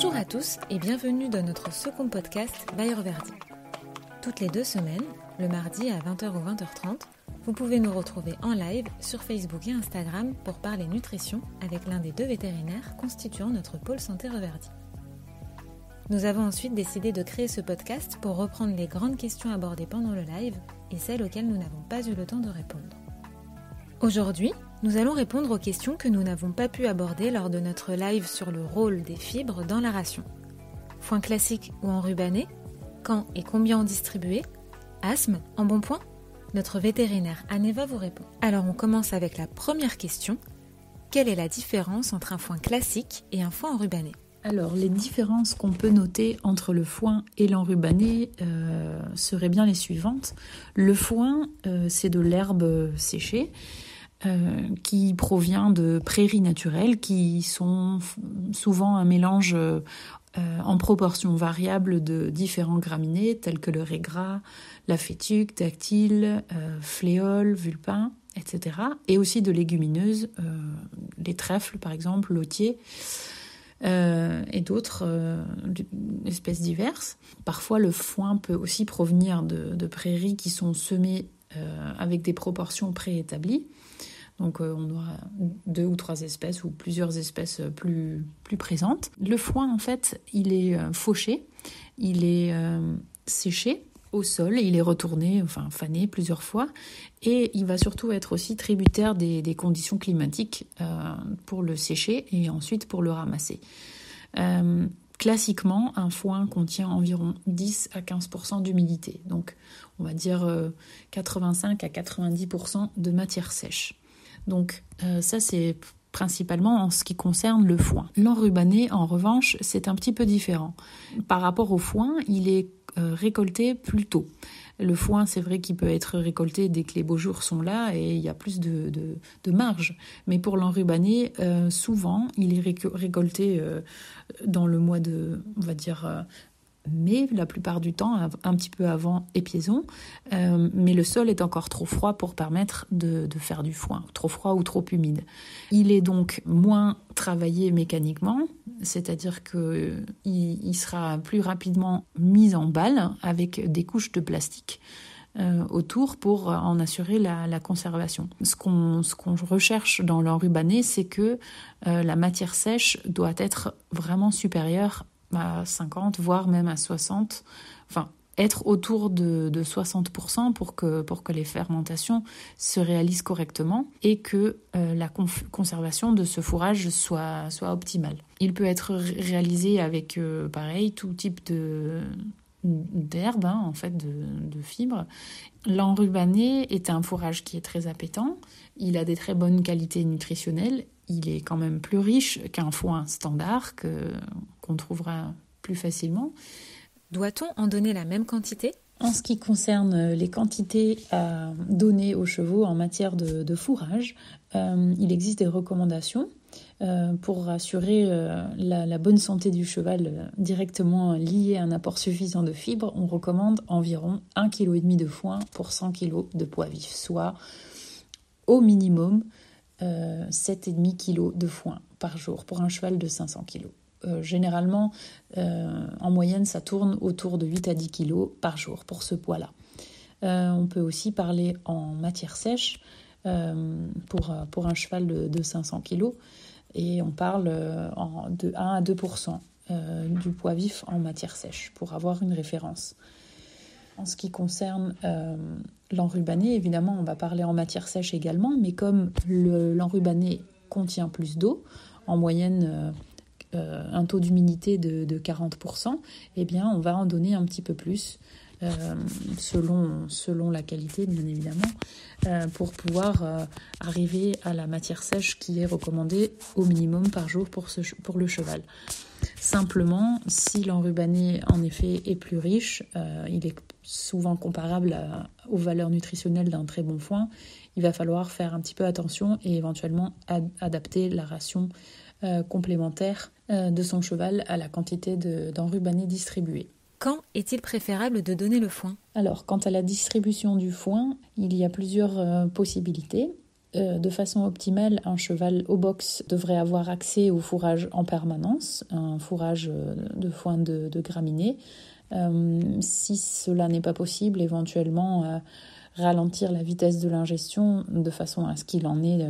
Bonjour à tous et bienvenue dans notre second podcast Bayer Verdi. Toutes les deux semaines, le mardi à 20h ou 20h30, vous pouvez nous retrouver en live sur Facebook et Instagram pour parler nutrition avec l'un des deux vétérinaires constituant notre pôle santé Reverdi. Nous avons ensuite décidé de créer ce podcast pour reprendre les grandes questions abordées pendant le live et celles auxquelles nous n'avons pas eu le temps de répondre. Aujourd'hui, nous allons répondre aux questions que nous n'avons pas pu aborder lors de notre live sur le rôle des fibres dans la ration. Foin classique ou enrubanné Quand et combien en distribuer Asthme En bon point Notre vétérinaire Aneva vous répond. Alors on commence avec la première question. Quelle est la différence entre un foin classique et un foin enrubanné alors, les différences qu'on peut noter entre le foin et l'enrubané euh, seraient bien les suivantes. Le foin, euh, c'est de l'herbe séchée euh, qui provient de prairies naturelles qui sont souvent un mélange euh, en proportion variable de différents graminées tels que le régras, la fétuque, dactyle, euh, fléole, vulpin, etc. Et aussi de légumineuses, les trèfles par exemple, l'otier. et d'autres espèces diverses. Parfois, le foin peut aussi provenir de prairies qui sont semées avec des proportions préétablies. Donc euh, on aura deux ou trois espèces ou plusieurs espèces plus, plus présentes. Le foin, en fait, il est euh, fauché, il est euh, séché au sol, il est retourné, enfin fané plusieurs fois, et il va surtout être aussi tributaire des, conditions climatiques pour le sécher et ensuite pour le ramasser. Classiquement, un foin contient environ 10 à 15% d'humidité, donc on va dire 85 à 90% de matière sèche. Donc euh, ça c'est principalement en ce qui concerne le foin. L'enrubané, en revanche, c'est un petit peu différent. Par rapport au foin, il est euh, récolté plus tôt. Le foin, c'est vrai qu'il peut être récolté dès que les beaux jours sont là et il y a plus de, marge. Mais pour l'enrubané, euh, souvent, il est récolté dans le mois de, on va dire, mais la plupart du temps un petit peu avant épiaison. Euh, mais le sol est encore trop froid pour permettre de, faire du foin, trop froid ou trop humide. Il est donc moins travaillé mécaniquement, c'est-à-dire qu'il il sera plus rapidement mis en balle avec des couches de plastique. Euh, autour pour en assurer la, conservation. Ce qu'on recherche dans l'enrubané, c'est que euh, la matière sèche doit être vraiment supérieure à 50, voire même à 60, enfin être autour de, 60% pour que, pour que les fermentations se réalisent correctement et que euh, la conservation de ce fourrage soit, soit optimale. Il peut être réalisé avec, euh, pareil, tout type de d'herbe, hein, en fait, de, fibres. L'enrubané est un fourrage qui est très appétant, il a des très bonnes qualités nutritionnelles, il est quand même plus riche qu'un foin standard qu'on trouvera plus facilement. Doit-on en donner la même quantité? En ce qui concerne les quantités à donner aux chevaux en matière de, fourrage, euh, il existe des recommandations euh, pour assurer euh, la, bonne santé du cheval directement liée à un apport suffisant de fibres. On recommande environ 1,5 kg de foin pour 100 kg de poids vif, soit au minimum 7,5 kg de foin par jour pour un cheval de 500 kg. Euh, généralement, euh, en moyenne, ça tourne autour de 8 à 10 kg par jour pour ce poids-là. Euh, on peut aussi parler en matière sèche pour, pour un cheval de, 500 kg et on parle de 1 à 2% du poids vif en matière sèche pour avoir une référence. En ce qui concerne l'enrubané, évidemment, on va parler en matière sèche également, mais comme l'enrubané contient plus d'eau, en moyenne euh, un taux d'humidité de, 40%, eh bien, on va en donner un petit peu plus. Euh, selon, selon la qualité, bien évidemment, euh, pour pouvoir arriver à la matière sèche qui est recommandée au minimum par jour pour, ce, pour le cheval. Simplement, si l'enrubané en effet est plus riche, il est souvent comparable aux valeurs nutritionnelles d'un très bon foin, il va falloir faire un petit peu attention et éventuellement adapter la ration complémentaire de son cheval à la quantité d'enrubané distribué. Quand est-il préférable de donner le foin? Alors, quant à la distribution du foin, il y a plusieurs euh, possibilités. euh, de façon optimale, un cheval au box devrait avoir accès au fourrage en permanence, un fourrage euh, de foin de, graminées. Euh, si cela n'est pas possible, éventuellement ralentir la vitesse de l'ingestion de façon à ce qu'il en ait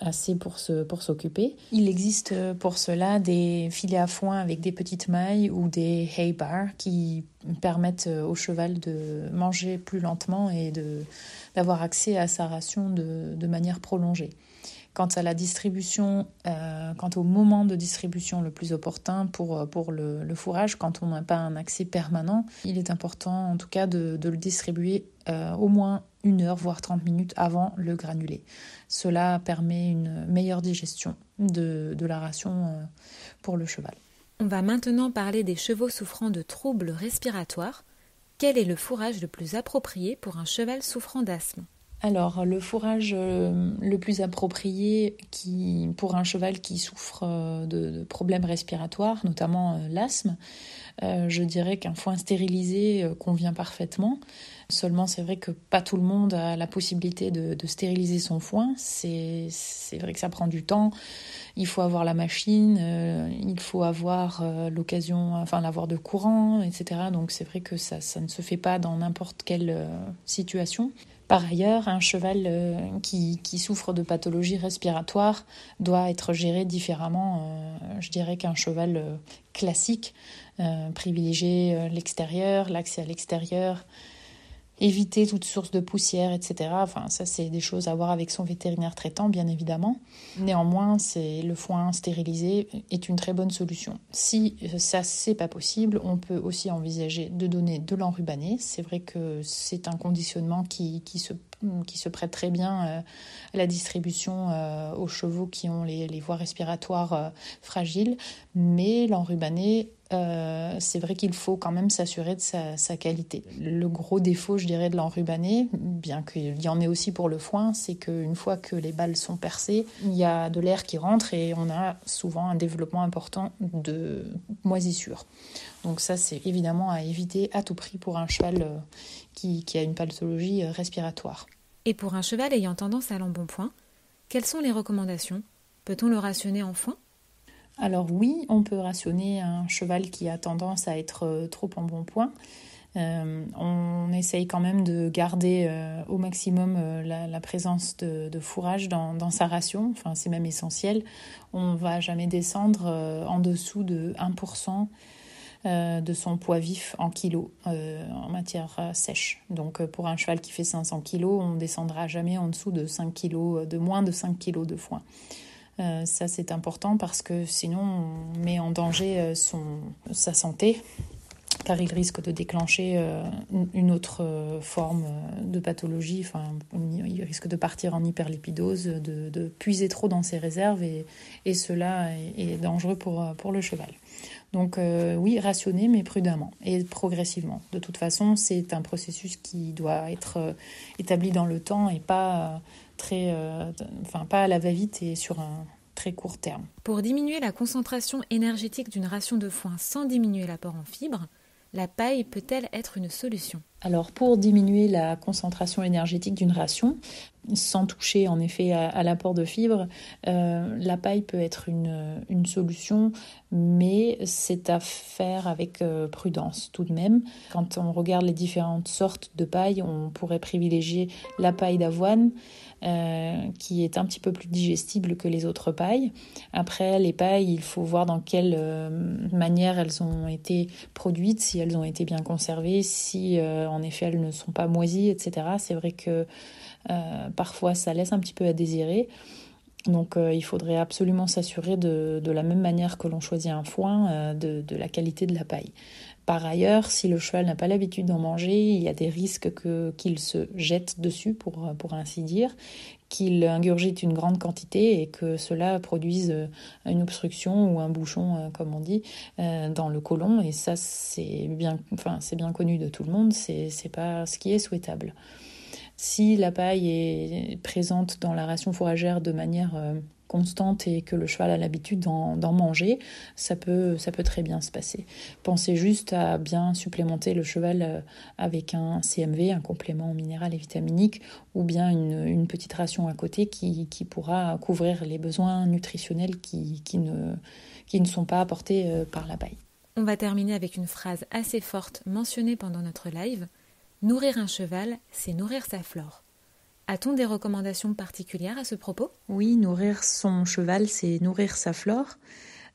assez pour s'occuper. Il existe pour cela des filets à foin avec des petites mailles ou des hay bars qui permettent au cheval de manger plus lentement et de d'avoir accès à sa ration de, manière prolongée. Quant à la distribution, euh, quant au moment de distribution le plus opportun pour, pour le, fourrage, quand on n'a pas un accès permanent, il est important en tout cas de, le distribuer euh, au moins une heure, voire 30 minutes avant le granulé. Cela permet une meilleure digestion de, de la ration euh, pour le cheval. On va maintenant parler des chevaux souffrant de troubles respiratoires. Quel est le fourrage le plus approprié pour un cheval souffrant d'asthme? Alors, le fourrage euh, le plus approprié qui, pour un cheval qui souffre euh, de, problèmes respiratoires, notamment euh, je dirais qu'un foin stérilisé convient parfaitement. Seulement, c'est vrai que pas tout le monde a la possibilité de, stériliser son foin. C'est vrai que ça prend du temps. Il faut avoir la machine, il faut avoir l'occasion, enfin l'avoir de courant, etc. Donc c'est vrai que ça, ça, ne se fait pas dans n'importe quelle situation. Par ailleurs, un cheval euh, qui, souffre de pathologies respiratoires doit être géré différemment, euh, je dirais, qu'un cheval euh, classique. privilégier l'extérieur, l'accès à l'extérieur, éviter toute source de poussière, etc. Enfin, ça, c'est des choses à voir avec son vétérinaire traitant, bien évidemment. Néanmoins, c'est le foin stérilisé est une très bonne solution. Si ça, c'est pas possible, on peut aussi envisager de donner de l'enrubané. C'est vrai que c'est un conditionnement qui, qui se qui se prête très bien euh, à la distribution euh, aux chevaux qui ont les, les voies respiratoires euh, fragiles, mais l'enrubané euh, c'est vrai qu'il faut quand même s'assurer de sa, qualité. Le gros défaut, je dirais, de l'enrubané, bien qu'il y en ait aussi pour le foin, c'est qu'une fois que les balles sont percées, il y a de l'air qui rentre et on a souvent un développement important de moisissure. Donc ça, c'est évidemment à éviter à tout prix pour un cheval euh, qui, qui a une pathologie euh, respiratoire. Et pour un cheval ayant tendance à l'embonpoint, quelles sont les recommandations? Peut-on le rationner en foin? Alors oui, on peut rationner un cheval qui a tendance à être euh, trop en bon point. Euh, on essaye quand même de garder euh, au maximum la, présence de, fourrage dans, sa ration, enfin c'est même essentiel. On ne va jamais descendre en dessous de 1% de son poids vif en kilos en matière sèche. Donc pour un cheval qui fait 500 kilos, on descendra jamais en dessous de 5 kilos, de moins de 5 kilos de foin. Euh, ça, c'est important parce que sinon, on met en danger euh, son, sa santé, car il risque de déclencher euh, une autre forme de pathologie. Enfin, il risque de partir en hyperlipidose, de, puiser trop dans ses réserves, et, cela est, dangereux pour, pour le cheval. Donc oui, rationner, mais prudemment et progressivement. De toute façon, c'est un processus qui doit être établi dans le temps et pas euh, pas à la va-vite et sur un très court terme. Pour diminuer la concentration énergétique d'une ration de foin sans diminuer l'apport en fibres, la paille peut-elle être une solution? Alors pour diminuer la concentration énergétique d'une ration, sans toucher en effet à, l'apport de fibres, euh, la paille peut être une, solution, mais c'est à faire avec euh, prudence tout de même. Quand on regarde les différentes sortes de paille, on pourrait privilégier la paille d'avoine, euh, qui est un petit peu plus digestible que les autres pailles. Après, les pailles, il faut voir dans quelle manière elles ont été produites, si elles ont été bien conservées, si en effet elles ne sont pas moisies, etc. C'est vrai que parfois ça laisse un petit peu à désirer. Donc il faudrait absolument s'assurer de, la même manière que l'on choisit un foin, de, de, la qualité de la paille. Par ailleurs, si le cheval n'a pas l'habitude d'en manger, il y a des risques qu'il se jette dessus, pour, ainsi dire, qu'il ingurgite une grande quantité et que cela produise une obstruction ou un bouchon, euh, comme on dit, euh, dans le côlon. Et ça, c'est bien, bien connu de tout le monde, c'est pas ce qui est souhaitable. Si la paille est présente dans la ration fourragère de manière euh, constante et que le cheval a l'habitude d'en manger, ça peut, ça peut très bien se passer. Pensez juste à bien supplémenter le cheval euh, avec un CMV, un complément minéral et vitaminique, ou bien une, petite ration à côté qui, pourra couvrir les besoins nutritionnels qui, qui, ne, qui ne sont pas apportés euh, par la baille. On va terminer avec une phrase assez forte mentionnée pendant notre live. Nourrir un cheval, c'est nourrir sa flore. A-t-on des recommandations particulières à ce propos? Oui, nourrir son cheval, c'est nourrir sa flore,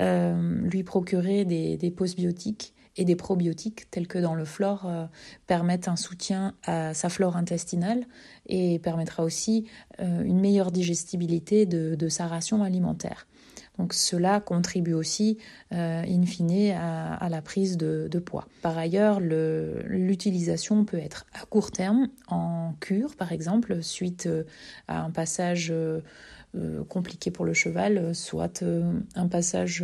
euh, lui procurer des, des postbiotiques et des probiotiques tels que dans le flore euh, permettent un soutien à sa flore intestinale et permettra aussi euh, une meilleure digestibilité de sa ration alimentaire. Donc cela contribue aussi, euh, in fine, à, la prise de, poids. Par ailleurs, l'utilisation peut être à court terme, en cure par exemple, suite euh, à un passage euh, compliqué pour le cheval, soit un passage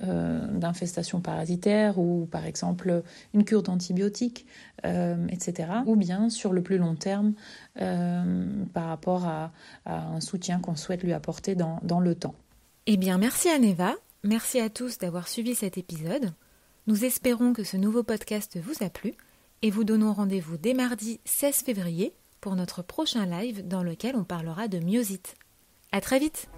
d'infestation parasitaire ou par exemple une cure d'antibiotiques, etc. Ou bien sur le plus long terme par rapport à, un soutien qu'on souhaite lui apporter dans le temps. Eh bien, merci à Neva, merci à tous d'avoir suivi cet épisode. Nous espérons que ce nouveau podcast vous a plu et vous donnons rendez-vous dès mardi 16 février pour notre prochain live dans lequel on parlera de myosite. À très vite!